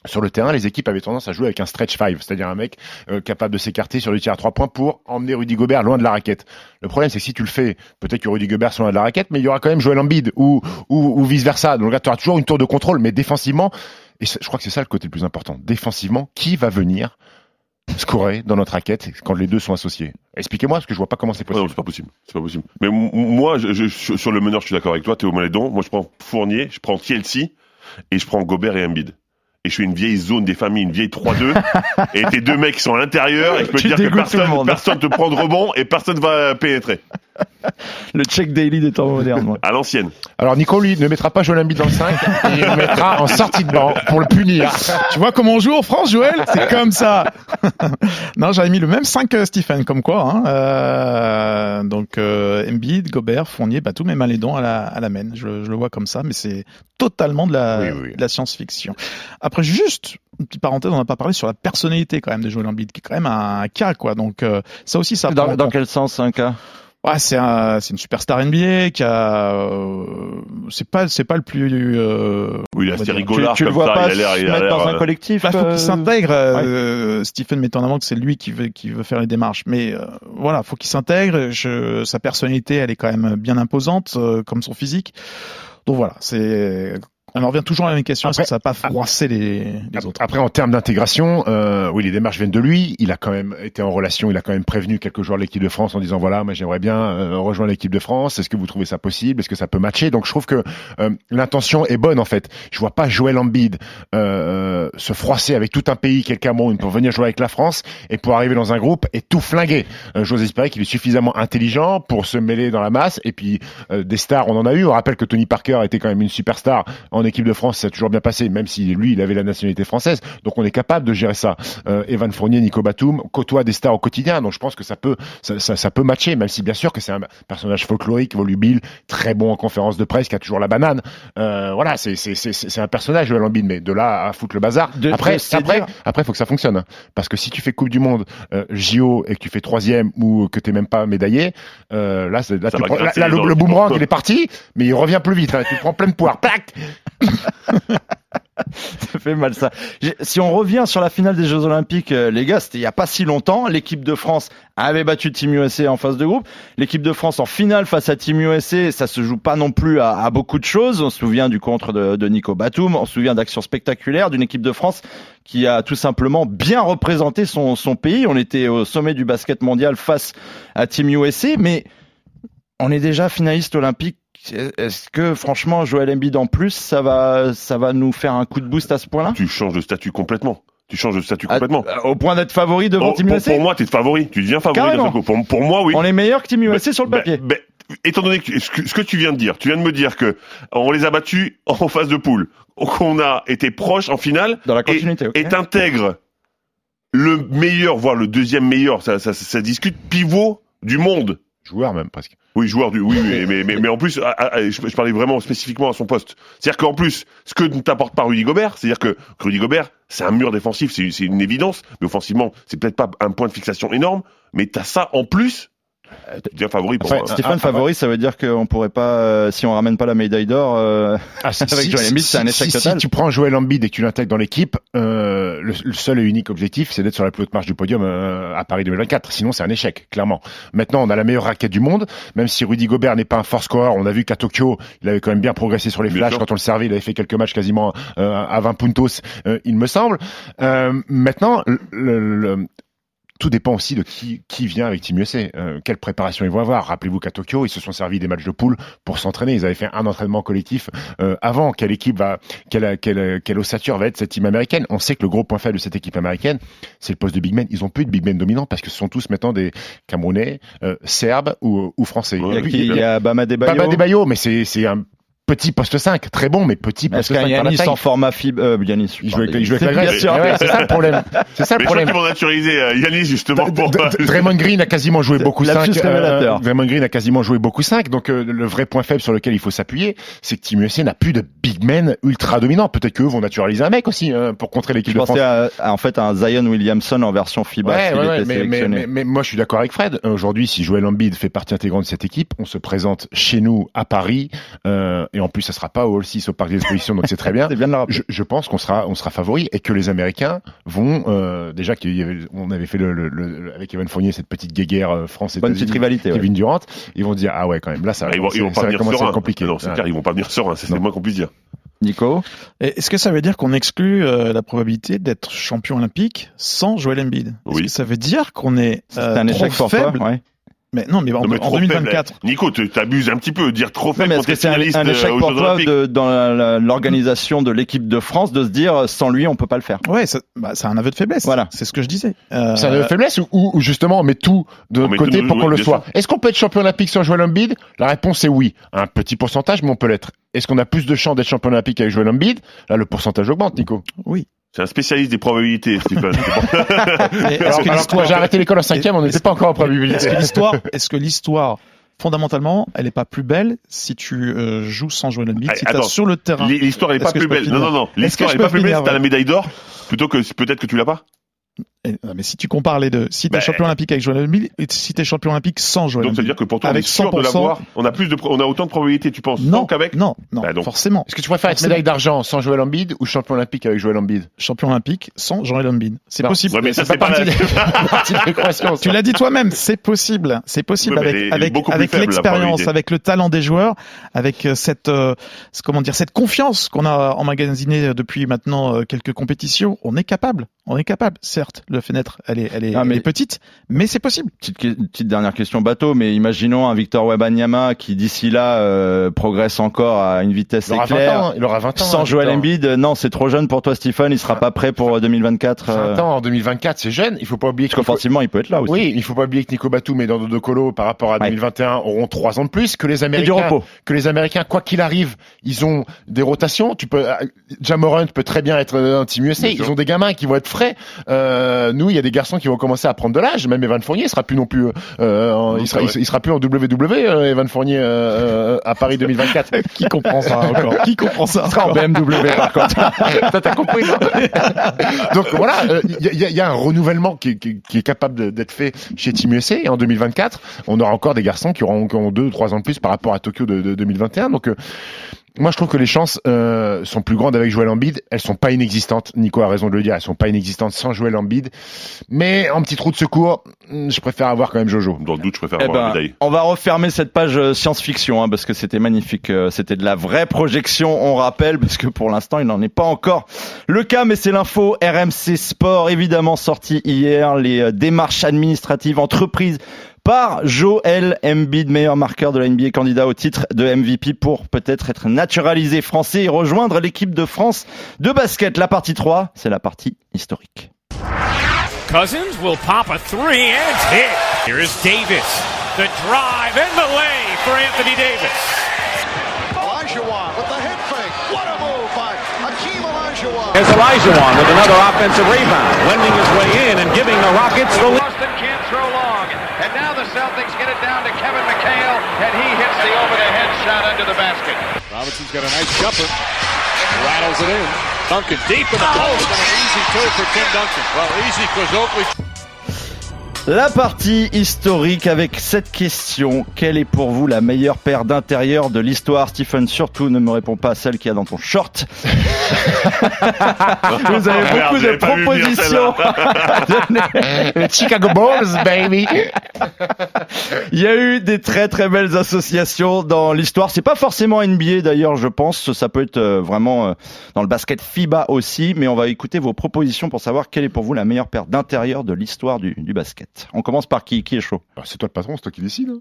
Sur le terrain, les équipes avaient tendance à jouer avec un stretch five, c'est-à-dire un mec euh, capable de s'écarter sur le tir à trois points pour emmener Rudy Gobert loin de la raquette. Le problème, c'est que si tu le fais, peut-être que Rudy Gobert soit loin de la raquette, mais il y aura quand même Joel Embiid ou, ou, ou vice versa. Donc là, tu auras toujours une tour de contrôle, mais défensivement, et je crois que c'est ça le côté le plus important. Défensivement, qui va venir scorer dans notre raquette quand les deux sont associés? Expliquez-moi, parce que je vois pas comment c'est Ouais, non, possible. c'est pas possible. C'est pas possible. Mais moi, je, je- sur le meneur, je suis d'accord avec toi, Théo Malédon. Moi, je prends Fournier, je prends Kielcy et je prends Gobert et Embiid. Et je fais une vieille zone des familles, une vieille 3-2. et tes deux mecs sont à l'intérieur et je peux te dire que personne, personne te prend de rebond et personne va pénétrer. Le check daily des temps modernes. À l'ancienne. Alors Nico, lui, ne mettra pas Joel Embiid dans le 5, il le mettra en sortie de banc pour le punir. Tu vois comment on joue en France, Joël? C'est comme ça. non, j'avais mis le même 5 que Stephen, comme quoi. Hein. Euh, donc euh, Embiid, Gobert, Fournier, bah, tout même Malédon à la, à la main. Je, je le vois comme ça, mais c'est totalement de la, Oui, oui. de la science-fiction. Après, juste une petite parenthèse, on n'a pas parlé sur la personnalité quand même de Joel Embiid, qui est quand même un cas, quoi. Donc euh, ça aussi, ça Dans, quel sens un cas? Ouais, c'est un, c'est une superstar NBA qui a, euh, c'est pas, c'est pas le plus. Euh, Oui, il est on va assez dire- rigolard Tu, tu le comme vois ça. pas il a l'air, se il a dans un euh, collectif Bah, faut euh, qu'il s'intègre. euh, Stephen met en avant que c'est lui qui veut, qui veut faire les démarches. Mais euh, voilà, faut qu'il s'intègre. Je- Sa personnalité, elle est quand même bien imposante, euh, comme son physique. Donc voilà, c'est. On en revient toujours à la même question. Est-ce que ça va pas froisser les, les autres Après, en termes d'intégration, euh, oui, les démarches viennent de lui. Il a quand même été en relation, il a quand même prévenu quelques joueurs de l'équipe de France en disant voilà, moi j'aimerais bien euh, rejoindre l'équipe de France. Est-ce que vous trouvez ça possible? Est-ce que ça peut matcher? Donc je trouve que euh, l'intention est bonne en fait. Je vois pas Joël Embiid euh, se froisser avec tout un pays, quel Cameroun, pour venir jouer avec la France et pour arriver dans un groupe et tout flinguer. Euh, J'ose espérer qu'il est suffisamment intelligent pour se mêler dans la masse. Et puis euh, des stars, on en a eu. On rappelle que Tony Parker était quand même une superstar en équipe de France. Ça a toujours bien passé, même si lui, il avait la nationalité française. Donc on est capable de gérer ça. Euh, Evan Fournier, Nico Batum côtoient des stars au quotidien. Donc je pense que ça peut, ça, ça, ça peut matcher, même si bien sûr que c'est un personnage folklorique, volubile, très bon en conférence de presse, qui a toujours la banane. Euh, voilà, c'est c'est c'est c'est un personnage Joel Embiid, mais de là à foutre le bazar. De- après de après dire- après faut que ça fonctionne, hein. parce que si tu fais Coupe du Monde, euh, JO et que tu fais troisième ou que t'es même pas médaillé, euh, là, c'est- là, tu prends- là, le, le boomerang il est parti, mais il revient plus vite. hein. Tu prends pleine poire, plac. Ça fait mal ça. Si on revient sur la finale des Jeux Olympiques, euh, les gars, c'était il y a pas si longtemps. L'équipe de France avait battu Team USA en phase de groupe. L'équipe de France en finale face à Team USA, ça se joue pas non plus à, beaucoup de choses. On se souvient du contre de, de Nico Batum, on se souvient d'actions spectaculaires d'une équipe de France qui a tout simplement bien représenté son pays. On était au sommet du basket mondial face à Team USA, mais on est déjà finaliste olympique. Est-ce que franchement, Joël Embiid en plus, ça va, ça va nous faire un coup de boost à ce point-là? Tu changes de statut complètement. Tu changes de statut À- complètement. Au point d'être favori devant Oh, Team pour, USA pour moi, t'es favori. Tu deviens favori coup. Pour, pour moi, oui. On est meilleur que Team USA sur le Ben, papier. ben, étant donné que ce, que ce que tu viens de dire, tu viens de me dire que on les a battus en phase de poule, qu'on a été proche en finale, Dans la et, continuité, ok. et t'intègres le meilleur, voire le deuxième meilleur, ça, ça, ça discute, pivot du monde. Joueur même presque. Oui, joueur du, oui, oui, mais, mais, mais en plus, ah, ah, je, je parlais vraiment spécifiquement à son poste. C'est-à-dire qu'en plus, ce que ne t'apporte pas Rudy Gobert, c'est-à-dire que Rudy Gobert, c'est un mur défensif, c'est c'est une évidence, mais offensivement, c'est peut-être pas un point de fixation énorme, mais t'as ça en plus, favori pour moi. Stéphane ah, favori, ça veut dire qu'on pourrait pas, euh, si on ramène pas la médaille d'or, euh, Ah, si- Avec si- Joel Embiid, si- c'est un échec si- total. Si tu prends Joel Embiid et que tu l'intègres dans l'équipe, euh, le, le seul et unique objectif, c'est d'être sur la plus haute marche du podium euh, à Paris 2024. Sinon, c'est un échec, clairement. Maintenant, on a la meilleure raquette du monde. Même si Rudy Gobert n'est pas un fort scorer, on a vu qu'à Tokyo, il avait quand même bien progressé sur les Bien flashs. sûr. Quand on le servait, il avait fait quelques matchs quasiment euh, à 20 puntos, euh, il me semble. Euh, maintenant, le- le- le- tout dépend aussi de qui, qui vient avec Team USA. Euh, quelle préparation ils vont avoir. Rappelez-vous qu'à Tokyo, ils se sont servis des matchs de poule pour s'entraîner. Ils avaient fait un entraînement collectif euh, avant. Quelle équipe va, quelle, quelle, quelle ossature va être cette team américaine? On sait que le gros point faible de cette équipe américaine, c'est le poste de big man. Ils ont plus de big man dominants parce que ce sont tous maintenant des Camerounais, euh, Serbes ou, ou Français. Il y a, oui, qui- il y a Bama Debayo. Baba Debayo, mais c'est c'est un petit poste 5, très bon, mais petit poste 5 qu'un par la Yanis taille. en format fib, euh, Yanis, Il joue avec, il joue avec la Bien Grèce. sûr. Ouais, c'est ça le problème. C'est ça le Mais je crois problème. qu'ils vont naturaliser euh, Yanis justement pour. D- D- Draymond Green a quasiment joué beaucoup lapsus 5. révélateur. Draymond Green a quasiment joué beaucoup 5. Donc euh, le vrai point faible sur lequel il faut s'appuyer, c'est que Team USA n'a plus de big men ultra dominants. Peut-être qu'eux vont naturaliser un mec aussi hein, pour contrer l'équipe Je de France. pensais à, à, en fait à un Zion Williamson en version FIBA Ouais, ouais, était mais, mais, sélectionné. mais, mais moi je suis d'accord avec Fred. Euh, Aujourd'hui, si Joel Embiid fait partie intégrante de cette équipe, on se présente chez nous à Paris euh, et en plus ça sera pas au Hall 6 au parc des expositions, donc c'est très bien. De. Je, je pense qu'on sera on sera favori et que les Américains vont euh, déjà qu'il y avait, on avait fait le, le- le- avec Evan Fournier cette petite guéguerre euh, France Bonne petite rivalité. ouais. Kevin Durant, ils vont dire ah ouais quand même là ça, Ah, ils vont, ils vont ça pas va venir à sereins. être compliqué. Non, c'est clair, ils vont pas venir sereins, c'est c'est le moins qu'on puisse dire. Nico, Et Est-ce que ça veut dire qu'on exclut euh, la probabilité d'être champion olympique sans Joel Embiid? Est-ce Oui. que ça veut dire qu'on est c'est euh, un trop échec faible toi. Ouais. Mais non, mais en, Non, mais en trop 2024. faible. Nico, tu t'abuses un petit peu. Dire trop Non, faible mais est-ce que c'est un, un échec euh, pour toi de, dans l'organisation de l'équipe de France de se dire sans lui on peut pas le faire? Ouais, ça- bah, c'est un aveu de faiblesse. Voilà. C'est ce que je disais. Euh, C'est une faiblesse ou, ou- ou justement on met tout de notre côté tout, pour oui, qu'on le soit? Est-ce qu'on peut être champion olympique sans Joel Embiid La réponse est oui. Un petit pourcentage, mais on peut l'être. Est-ce qu'on a plus de chances d'être champion olympique avec Joel Embiid Là, le pourcentage augmente, Nico. Oui. C'est un spécialiste des probabilités, Alors, que alors que quand j'ai arrêté l'école en cinquième, on n'était pas encore en probabilité. est-ce que l'histoire, est-ce que l'histoire, fondamentalement, elle est pas plus belle si tu euh, joues sans Joel Embiid, Allez, si t'as sur le terrain? L'histoire elle est Est-ce pas plus belle. Non, non, non. L'histoire je elle est pas plus belle si t'as la médaille d'or, plutôt que peut-être que tu l'as pas. Mais si tu compares les deux, si t'es Ben- champion olympique avec Joel Embiid et si t'es champion olympique sans Joel Donc ça veut dire que pour toi on est Avec sûr de 100%, l'avoir. On a plus de, on a autant de probabilités, tu penses, Non, qu'avec. non, non, donc. forcément. Est-ce que tu préfères être Forcément. médaille d'argent sans Joel Embiid ou champion olympique avec Joel Embiid? Champion olympique sans Joel Embiid. C'est possible. Ouais, mais ça C'est pas pas parti la- de. Tu l'as dit toi-même, c'est possible, c'est possible Ouais, avec avec l'expérience, avec le talent des joueurs, avec euh, cette euh, ce- comment dire cette confiance qu'on a emmagasinée depuis maintenant euh, quelques compétitions. On est capable, on est capable. Certes, le fenêtre elle est elle est, Ah, elle mais- est petite, mais c'est possible. Petite, dernière question bateau, mais imaginons un Victor Wembanyama qui d'ici là euh, progresse encore à une vitesse Il aura 20 éclair. ans. Il aura 20 ans. Sans hein, Joel. Embiid, euh, non, c'est trop jeune pour toi, Stephen. Il sera pas prêt pour euh, 2024. euh, 20 ans en 2024, c'est jeune. Il faut pas oublier Parce qu'offensivement, il peut être là aussi. Oui, il faut pas oublier que Nico Batum et Dando De Colo par rapport à Ouais. 2021 auront trois ans de plus que les Et du Américains. repos. Que les Américains, quoi qu'il arrive, ils ont des rotations. Tu peux, euh, Jamorant peut très bien être un team USA. Ils ont des gamins qui vont être frais. Euh, nous, il y a des garçons qui vont commencer à prendre de l'âge. Même Evan Fournier sera plus non plus, euh, en- Non, il, sera, il, il sera plus en WWE, euh, Evan Fournier euh, euh, à Paris 2024. Qui comprend ça encore Qui comprend ça Il sera en BMW par contre. T'as compris, Donc voilà, euh, il y, y y a un renouvellement qui, est- qui qui est capable d'être fait chez Team USA. Et en 2024, on aura encore des garçons qui auront, qui auront deux ou trois ans de plus par rapport à Tokyo de, de 2021. Donc euh, moi, je trouve que les chances euh, sont plus grandes avec Joel Embiid. Elles sont pas inexistantes. Nico a raison de le dire. Elles sont pas inexistantes sans Joel Embiid. Mais en petit trou de secours, hmm, je préfère avoir quand même Jojo. Dans le doute, je préfère Eh avoir la ben, médaille. on va refermer cette page euh, science-fiction hein, parce que c'était magnifique. euh, C'était de la vraie projection, on rappelle, parce que pour l'instant, il n'en est pas encore le cas, mais c'est l'info RMC Sport, évidemment sorti hier, les démarches administratives entreprises par Joel Embiid, meilleur marqueur de la NBA, candidat au titre de MVP pour peut-être être naturalisé français et rejoindre l'équipe de France de basket. La partie 3, c'est la partie historique. Cousins will pop a three and hit. Here is Davis. The drive and the lay for Anthony Davis. Elijah with the head fake. What a move by Akeem Olajuwon. Here's Elijah with another offensive rebound, wending his way in and giving the Rockets the lead. Celtics get it down to Kevin McHale, and he hits the over-the-head shot under the basket. Robinson's got a nice jumper. Rattles it in. Duncan deep in the post and an easy two for Tim Duncan. Well, easy because Oakley La partie historique avec cette question. Quelle est pour vous la meilleure paire d'intérieur de l'histoire? Stephen, surtout ne me réponds pas à celle qu'il y a dans ton short. vous avez Oh, merde, beaucoup de propositions. Chicago Bulls, baby. Il y a eu des très très belles associations dans l'histoire. C'est pas forcément NBA d'ailleurs, je pense. Ça peut être euh, vraiment euh, dans le basket FIBA aussi. Mais on va écouter vos propositions pour savoir quelle est pour vous la meilleure paire d'intérieur de l'histoire du, du basket. On commence par qui? Qui est chaud? Ah, c'est toi le patron, c'est toi qui décides.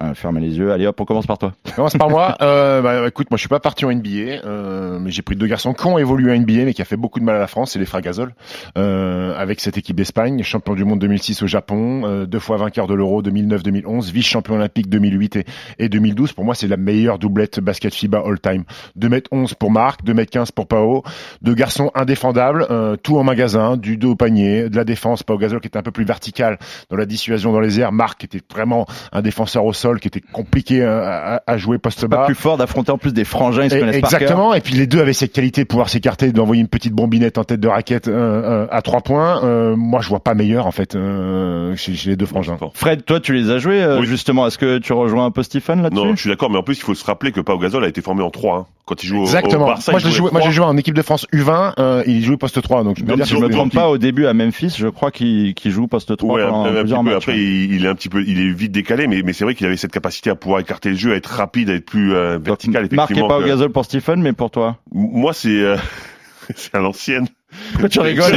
Ouais, fermez les yeux. Allez hop, on commence par toi. On commence par moi. Euh, bah, écoute, moi je suis pas parti en NBA, euh, mais j'ai pris deux garçons qui ont évolué en NBA, mais qui a fait beaucoup de mal à la France, c'est les frères Gasol, euh, avec cette équipe d'Espagne, champion du monde 2006 au Japon, euh, deux fois vainqueur de l'Euro 2009-2011, vice-champion olympique 2008 et, et 2012. Pour moi, c'est la meilleure doublette basket FIBA all-time. 2m11 pour Marc, 2m15 pour Pao, deux garçons indéfendables, euh, tout en magasin, du dos au panier, de la défense. Pao Gasol qui était un peu plus vertical dans la dissuasion dans les airs, Marc qui était vraiment un défenseur au sol qui était compliqué à, à- à jouer poste bas. Pas plus fort d'affronter en plus des frangins, ils se Et- connaissent par cœur. Exactement. Et puis les deux avaient cette qualité de pouvoir s'écarter, d'envoyer une petite bombinette en tête de raquette euh, euh, à trois points. Euh, moi, je vois pas meilleur en fait euh, chez, chez les deux frangins. Fred, toi, tu les as joués euh, justement. Est-ce que tu rejoins un peu Stephen là-dessus? Non, je suis d'accord, mais en plus, il faut se rappeler que Pau Gasol a été formé en 3 hein. Quand il joue au, au Exactement. Barça, moi, je joué, moi, j'ai 3. joué en équipe de France U20. euh, il jouait poste 3, donc je Donc, dire si je me trompe pas, au début à Memphis, je crois qu'il qu'il joue poste 3 Ouais, un, pendant un petit plusieurs matchs. Après, il, il est un petit peu, il est vite décalé, mais, mais c'est vrai qu'il avait cette capacité à pouvoir écarter le jeu, à être rapide, à être plus euh, vertical. Et effectivement, pas au que- gazole pour Stephen, mais pour toi. Moi, c'est, euh, c'est à l'ancienne. Pourquoi tu rigoles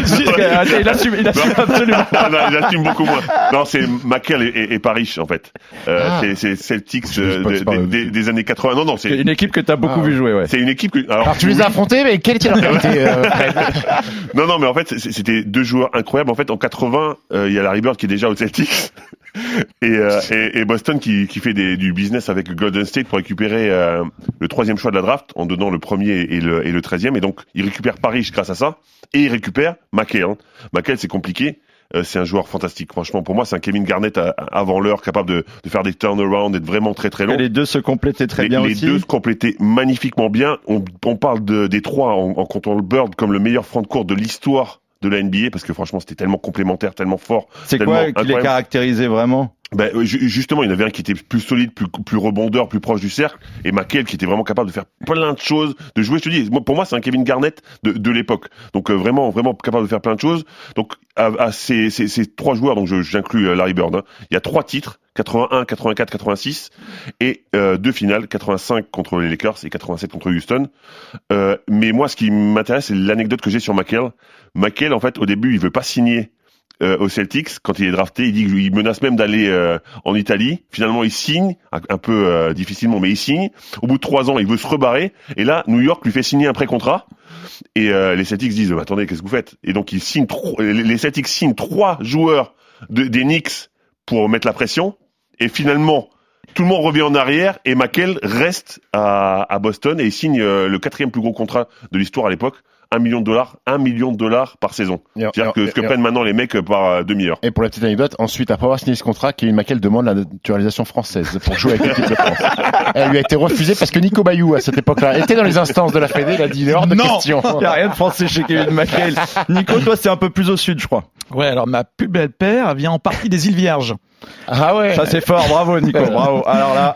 Il assume, il assume Non. absolument. non, il assume beaucoup moins. Non, c'est Makel et, et, et Paris, en fait. Euh, Ah. c'est, Celtics euh, pas, des, années 80. Non, non, c'est Une équipe que t'as beaucoup Ah, vu jouer, ouais. c'est une équipe que. Alors, Alors tu les as affrontés, mais quelle était leur qualité euh, non, non, mais en fait, c'était deux joueurs incroyables. En fait, en 80, euh, il y a Larry Bird qui est déjà au Celtics. Et, euh, et, et Boston qui, qui fait des, du business avec Golden State pour récupérer euh, le troisième choix de la draft en donnant le premier et le, et le treizième. Et donc, il récupère Paris grâce à ça. Et il récupère McHale. Hein. C'est compliqué. Euh, c'est un joueur fantastique. Franchement, pour moi, c'est un Kevin Garnett à- avant l'heure, capable de, de faire des turnarounds, d'être vraiment très très long. Et les deux se complétaient très les, bien les aussi. deux se complétaient magnifiquement bien. On, on parle de, des trois en, en comptant le Bird comme le meilleur front de court de l'histoire de la NBA parce que franchement c'était tellement complémentaire, tellement fort. C'est quoi qui les caractérisait vraiment? Ben, ju- justement, il y en avait un qui était plus solide, plus, plus rebondeur, plus proche du cercle, et McHale qui était vraiment capable de faire plein de choses, de jouer. Je te dis, pour moi, c'est un Kevin Garnett de, de l'époque. Donc euh, vraiment, vraiment capable de faire plein de choses. Donc à, à ces, ces, ces trois joueurs, donc j'inclus euh, Larry Bird, hein, il y a trois titres. 81, 84, 86 et euh, deux finales, 85 contre les Lakers et 87 contre Houston. Euh, mais moi, ce qui m'intéresse, c'est l'anecdote que j'ai sur McHale. McHale, en fait, au début, il veut pas signer euh, aux Celtics quand il est drafté. Il dit qu'il menace même d'aller euh, en Italie. Finalement, il signe un, peu euh, difficilement, mais il signe. Au bout de trois ans, il veut se rebarrer. Et là, New York lui fait signer un pré-contrat. Et euh, les Celtics disent bah, attendez, qu'est-ce que vous faites? Et donc ils signent les Celtics signent trois joueurs de, des Knicks pour mettre la pression. Et finalement, tout le monde revient en arrière et McHale reste à, à Boston et il signe euh, le quatrième plus gros contrat de l'histoire à l'époque. Un million de dollars, un million de dollars par saison. C'est-à-dire que ce que prennent maintenant les mecs par euh, demi-heure. Et pour la petite anecdote, ensuite, après avoir signé ce contrat, Kevin McHale demande la naturalisation française pour jouer avec l'équipe de France. Elle lui a été refusée parce que Nico Bayou, à cette époque-là, était dans les instances de la Fédé, il a dit, il est hors de Non question. Il n'y a rien de français chez Kevin McHale. Nico, toi, c'est un peu plus au sud, je crois. Ouais, alors ma plus belle paire vient en partie des îles Vierges. Ah ouais. Ça, c'est fort. Bravo, Nico. Bravo. Alors là,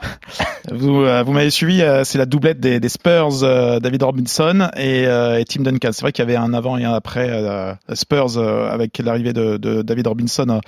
Vous, euh, vous m'avez suivi, euh, c'est la doublette des, des Spurs, euh, David Robinson et, euh, et Tim Duncan. C'est vrai qu'il y avait un avant et un après euh, Spurs euh, avec l'arrivée de, de David Robinson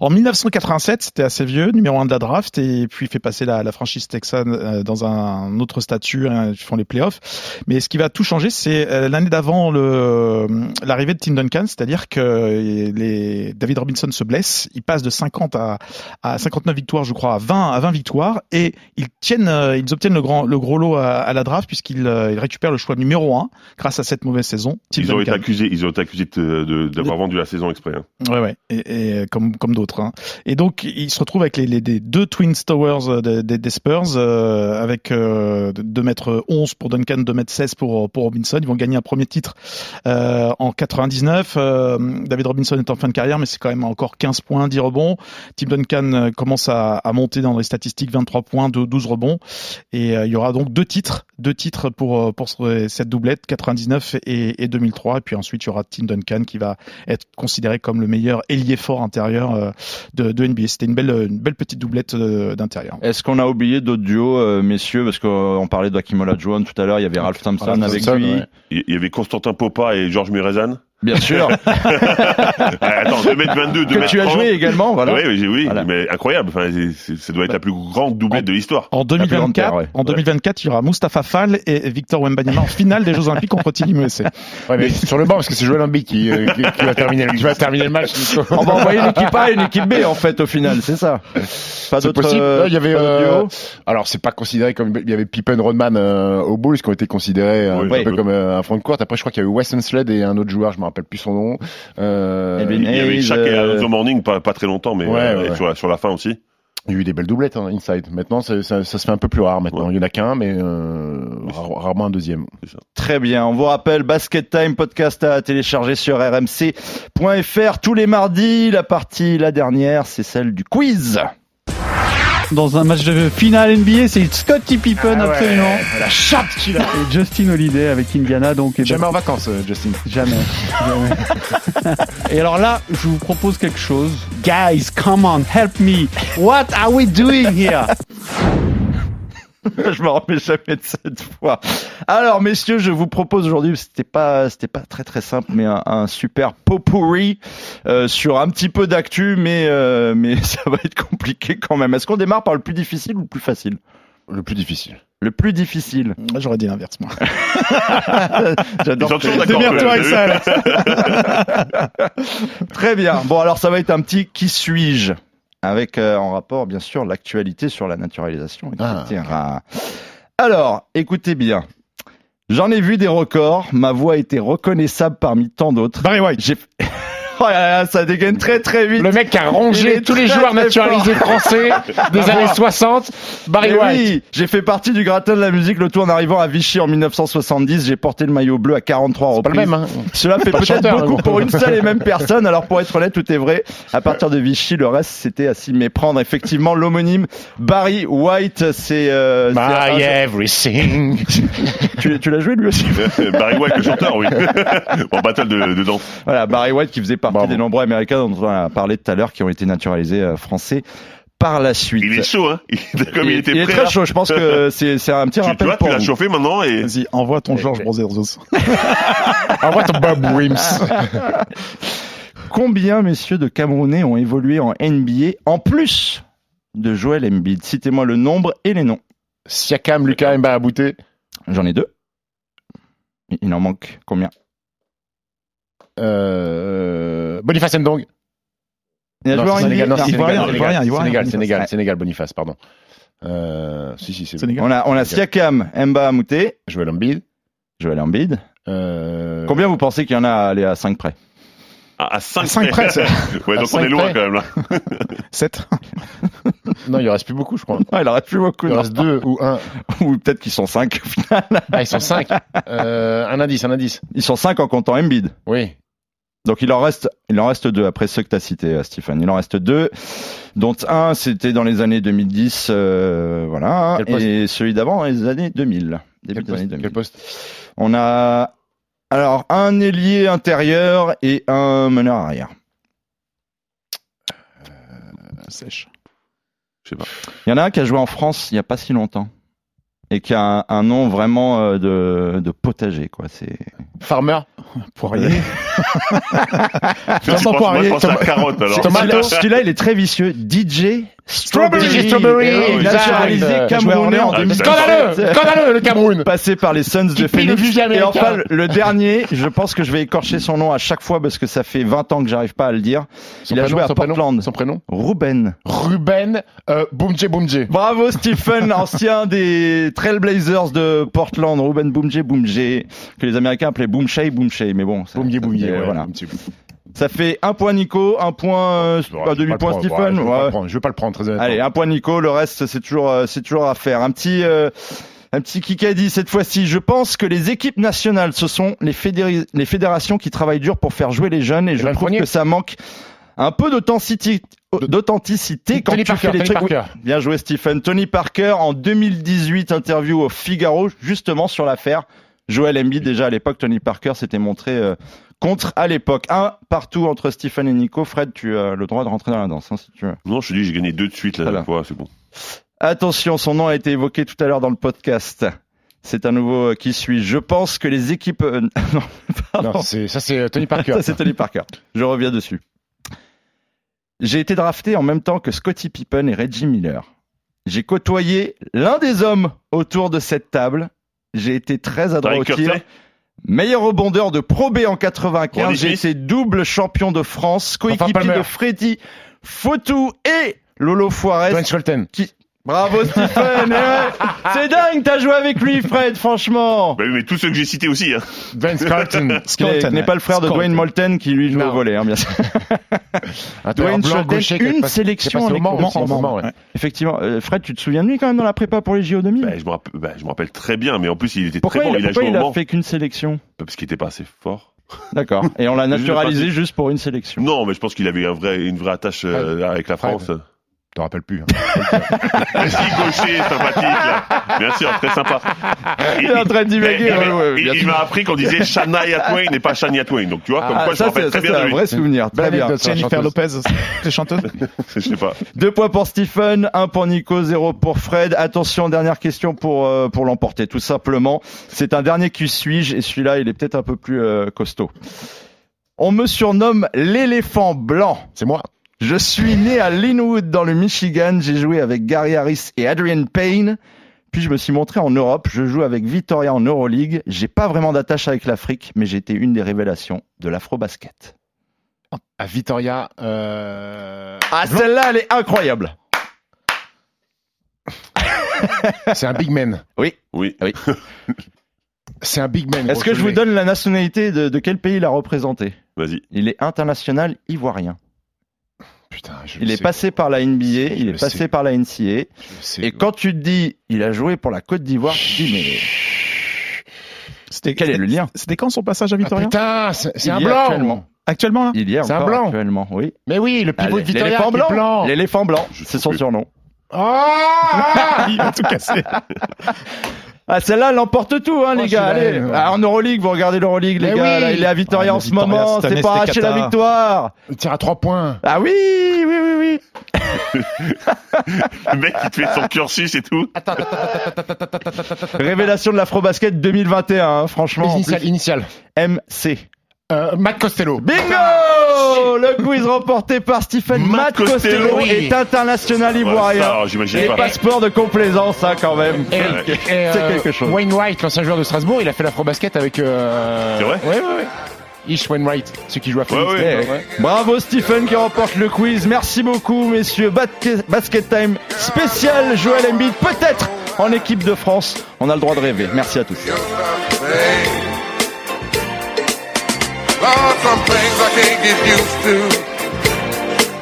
en 1987. C'était assez vieux, numéro un de la draft, et puis il fait passer la, la franchise texane euh, dans un autre statut. Hein, ils font les playoffs. Mais ce qui va tout changer, c'est euh, l'année d'avant le l'arrivée de Tim Duncan, c'est-à-dire que les David Robinson se blesse, il passe de 50 à, à 59 victoires, je crois, à 20 à 20 victoires, et ils tiennent, euh, ils obtiennent le grand, le gros lot à, à la draft puisqu'ils euh, ils récupèrent le choix numéro 1 grâce à cette mauvaise saison. Tim Ils ont été accusés, ils ont été accusés d'avoir vendu la saison exprès. hein. Ouais, ouais, et, et, euh, comme comme d'autres. Hein. Et donc ils se retrouvent avec les, les, les deux Twin Towers des, des, des Spurs, euh, avec euh, 2 mètres 11 pour Duncan, 2 mètres 16 pour pour Robinson. Ils vont gagner un premier titre euh, en 99. Euh, David Robinson est en fin de carrière, mais c'est quand même encore 15 points, 10 rebonds. Tim Duncan euh, commence à, à monter dans les statistiques, 23 points, 12 rebonds. Et euh, il y aura donc deux titres, deux titres pour euh, pour ce- cette doublette, 99 et, et 2003. Et puis ensuite il y aura Tim Duncan qui va être considéré comme le meilleur ailier fort intérieur euh, de, de NBA. C'était une belle une belle petite doublette d'intérieur. est-ce qu'on a oublié d'autres duos, euh, messieurs? Parce qu'on parlait d'Akim Olajuwon tout à l'heure. Il y avait Ralph Thompson Ralph avec Thompson, lui. ouais. Il y avait Constantin Popa et Georges Murezan. Bien sûr. Attends, 2m22, 2m30. Que tu as joué également, voilà. Oui, oui, oui Voilà. mais incroyable. Enfin, c'est- ça doit être la plus grande doublette de l'histoire. En La plus grande 2024, terre, ouais. en 2024, il y aura Mustafa Fall et Victor Wembanyama en finale des Jeux Olympiques contre USA. Ouais, mais sur le banc, parce que c'est Joël Embiid qui, euh, qui, qui va terminer, qui va terminer le match. On va envoyer une équipe A et une équipe B en fait au final, c'est ça. Pas C'est d'autres. possible. euh, il y avait, euh, alors c'est pas considéré comme il y avait Pippen, Rodman euh, aux Bulls qui ont été considérés un Oui, un peu peu. comme euh, un front de court. Après, je crois qu'il y a eu Weston Sled et un autre joueur, je me rappelle plus son nom. Euh, Il y avait Shaq et euh, Morning, pas, pas très longtemps, mais Ouais, euh, Sur, la, sur la fin aussi. il y a eu des belles doublettes hein, inside. Maintenant, ça, ça, ça se fait un peu plus rare. Maintenant, il y en a qu'un, mais euh, rare- rarement un deuxième. Très bien. On vous rappelle Basket Time podcast à télécharger sur rmc.fr tous les mardis. La partie la dernière, c'est celle du quiz. Dans un match de finale NBA, c'est Scottie Pippen Ah ouais, absolument. La chatte qu'il a. Et Justin Holiday avec Indiana donc. Jamais en vacances, euh, Justin. Jamais. jamais. Et alors là, je vous propose quelque chose. Guys, come on, help me. What are we doing here? je me remets jamais de cette fois. Alors, messieurs, je vous propose aujourd'hui, c'était pas, c'était pas très très simple, mais un, un super pot pourri euh, sur un petit peu d'actu, mais euh, mais ça va être compliqué quand même. Est-ce qu'on démarre par le plus difficile ou le plus facile? Le plus difficile. Le plus difficile. Moi, J'aurais dit l'inverse, moi. J'adore. Démerde-toi avec ça. Très bien. Bon, alors ça va être un petit qui suis-je? Avec euh, en rapport bien sûr l'actualité sur la naturalisation, etc. Alors, écoutez bien. J'en ai vu des records. Ma voix était reconnaissable parmi tant d'autres. Barry White. Oh là là, ça dégaine très très vite. Le mec qui a rongé tous les joueurs naturalisés français des À années voir. 60. Barry Mais White. oui, j'ai fait partie du gratin de la musique le tour en arrivant à Vichy en 1970. J'ai porté le maillot bleu à 43 C'est pas reprises. le même, hein. Cela fait peut-être beaucoup hein, pour une seule et même personne. Alors pour être honnête, tout est vrai. À partir de Vichy, le reste c'était à s'y méprendre. Effectivement, l'homonyme Barry White, c'est. Euh, My everything. tu, tu l'as joué lui aussi? Barry White, le chanteur, oui. en battle de, de danse. Voilà, Barry White qui faisait partie Bravo. des nombreux Américains dont on a parlé tout à l'heure qui ont été naturalisés euh, français par la suite. Il est chaud, hein. Il- Comme il, Il- était il est prêt. très là. chaud. Je pense que c'est c'est un petit Tu, tu rappel vois, pour tu l'as chauffé maintenant et Vas-y, envoie ton George Brothers. Envoie ton Bob Wims. Combien, messieurs, de Camerounais ont évolué en NBA en plus de Joel Embiid? Citez-moi le nombre et les noms. Siakam, Lucas, Mba Abouté. J'en ai deux. Il en manque combien? Euh, Boniface Ndong. Il a Non, joué en Sénégal, non, Sénégal, Sénégal, Boniface. Sénégal, Ouais. Sénégal, Boniface, pardon. Euh, si, si, c'est Sénégal. On a, on a Siakam, Mba Amouté, Joel Embiid. Joel Embiid. Euh, Combien vous pensez qu'il y en a à aller à 5 près? À, à 5 cinq près, c'est- ouais, à donc on cinq est loin près. quand même là. 7. Non, il en reste plus beaucoup, je crois. Ah, Il en reste plus beaucoup. Il en reste deux ou un. Ou peut-être qu'ils sont 5 au final. Ah, ils sont cinq. Euh, un indice, un indice. Ils sont 5 en comptant Embiid. Oui. Donc il en reste, il en reste deux après ceux que tu as cités, euh, Stephen. Il en reste deux, dont un c'était dans les années 2010, euh, voilà, et celui d'avant dans les années 2000, début des années poste, 2000. quel poste On a alors un ailier intérieur et un meneur arrière. Sèche. Je sais pas. Il y en a un qui a joué en France il y a pas si longtemps et qui a un, un nom vraiment euh, de, de potager quoi. C'est Farmer? Poirier. Je Vincent pense, moi, je Poirier, pense à carotte alors. Celui-là, celui-là, il est très vicieux. DJ Strawberry. DJ Strawberry, Eh naturalisé Euh, camerounais en Ah, 2017. Scandaleux Scandaleux, le Cameroun Passé par les Suns de Phoenix. Et enfin, le dernier, je pense que je vais écorcher son nom à chaque fois parce que ça fait 20 ans que j'arrive pas à le dire. Il a joué à son prénom, Portland. Son prénom Ruben. Ruben euh, Boomje Boomje. Bravo Stephen, ancien des Trailblazers de Portland, Ruben Boomje Boomje, que les Américains appelaient Boomshay Boomshay, mais bon. ça- fait- ouais, voilà. Ça fait un point Nico, un point, Je pas demi-point prendre, Stephen. Je vais pas le je vais pas le prendre, très honnêtement. Allez, un point Nico, le reste c'est toujours euh, c'est toujours à faire. Un petit euh, un petit Kikadi cette fois-ci. Je pense que les équipes nationales ce sont les fédéri- les fédérations qui travaillent dur pour faire jouer les jeunes et je Evan trouve que ça manque un peu d'authenticité d'authenticité quand Tony tu Parker, fais les Tony trucs. Parker. Bien joué Stephen. Tony Parker en 2018 interview au Figaro justement sur l'affaire. Joel Embiid déjà à l'époque Tony Parker s'était montré euh, contre à l'époque. Un partout entre Stephen et Nico. Fred, tu as le droit de rentrer dans la danse hein, si tu veux. Non, je te dis, j'ai gagné deux de suite là. Voilà. la fois, c'est bon. Attention, son nom a été évoqué tout à l'heure dans le podcast. C'est un nouveau euh, qui suis. Je pense que les équipes. euh, non, pardon. Non, c'est- ça c'est Tony Parker. Ça, c'est Tony Parker. Je reviens dessus. J'ai été drafté en même temps que Scottie Pippen et Reggie Miller. J'ai côtoyé l'un des hommes autour de cette table. J'ai été très adroit au tir. Meilleur rebondeur de Pro B en 95. Ronnie J'ai été double champion de France, coéquipier de Freddy, Fotou et Lolo. Qui... Bravo Stephen. Eh ouais. C'est dingue, t'as joué avec lui, Fred, franchement. Bah oui, mais tous ceux que j'ai cités aussi. Hein. Ce qui n'est- pas le frère de Dwayne Molten qui lui joue Non. au volet, hein, bien sûr. Dwayne est une passé- sélection en moment, ouais. Ouais. Effectivement, Euh, Fred, tu te souviens de lui quand même dans la prépa pour les JO 2000 Bah, je, me rappelle, bah, je me rappelle très bien, mais en plus il était Pourquoi très bon. il, Il, a pourquoi joué il au a fait qu'une sélection parce qu'il était pas assez fort. D'accord. Et on l'a naturalisé juste pour une sélection. Non, mais je pense qu'il avait un vrai, une vraie attache euh, avec la Fred. France. Je te rappelle plus. hein. Merci gaucher, sympathique. Là. Bien sûr, très sympa. Il est en train de divaguer, Eh, ouais, mais ouais, il bien il m'a appris qu'on disait Shania Twain et pas Shania Twain. Donc tu vois, comme Ah, quoi je me rappelle c'est très ça, bien c'est de un lui. vrai souvenir. Très bien. la Jennifer. Lopez, c'est chanteuse. Je sais pas. Deux points pour Stephen, un pour Nico, zéro pour Fred. Attention, dernière question pour euh, pour l'emporter, tout simplement. C'est un dernier qui suis-je et celui-là, il est peut-être un peu plus euh, costaud. On me surnomme l'éléphant blanc. C'est moi. Je suis né à Linwood dans le Michigan. J'ai joué avec Gary Harris et Adrian Payne. Puis je me suis montré en Europe. Je joue avec Vitoria en Euroleague. J'ai pas vraiment d'attache avec l'Afrique, mais j'ai été une des révélations de l'afro-basket. À Vitoria. Euh... Ah, celle-là, elle est incroyable. C'est un big man. Oui. Oui. Oui. C'est un big man. Est-ce que je vous donne la nationalité de, de quel pays il a représenté? Vas-y. Il est international ivoirien. Putain, je Il est sais. passé par la NBA, il est passé sais. par la NCA. Sais. Et quand tu te dis, il a joué pour la Côte d'Ivoire, tu te dis, mais C'était quel est le lien? C'était quand son passage à Ah, Victoria? putain, c'est un blanc. Actuellement. Actuellement là Il y est C'est un blanc. actuellement, oui. Mais oui, le pivot Ah, de Vitoria L'éléphant blanc. blanc. L'éléphant blanc, Je c'est son surnom. Ah Il a tout cassé. Ah, celle-là, elle emporte tout, hein, les gars. Allez. ouais. Ah, en Euroleague, vous regardez l'Euroleague, les Mais gars. oui. Là, il est à Victoria Ah, en ce Victoria, moment. C'est pas arracher la victoire. Il tire à trois points. Ah oui, oui, oui, oui. Le mec qui te fait son cursus et tout. Révélation de l'Afrobasket 2021, hein, franchement. en Initial, initial. MC. Euh, Matt Costello. Bingo Le quiz remporté par Stephen Matt, Matt Costello, Costello, est international ivoirien. j'imagine Et pas. passeport de complaisance, hein, quand même. Et, C'est et, euh, quelque chose. Wayne Wright, l'ancien joueur de Strasbourg, il a fait l'afro-basket avec. Euh... C'est vrai Ouais, ouais, ouais. Ish Wayne Wright, celui qui joue à Phoenix. Ouais, ouais. Bravo Stephen qui remporte le quiz. Merci beaucoup messieurs. Basket, basket Time spécial Joël Embiid peut-être en équipe de France. On a le droit de rêver. Merci à tous. Lord, some things I can't get used to.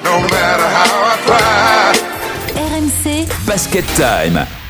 No matter how I try. RMC Basket Time.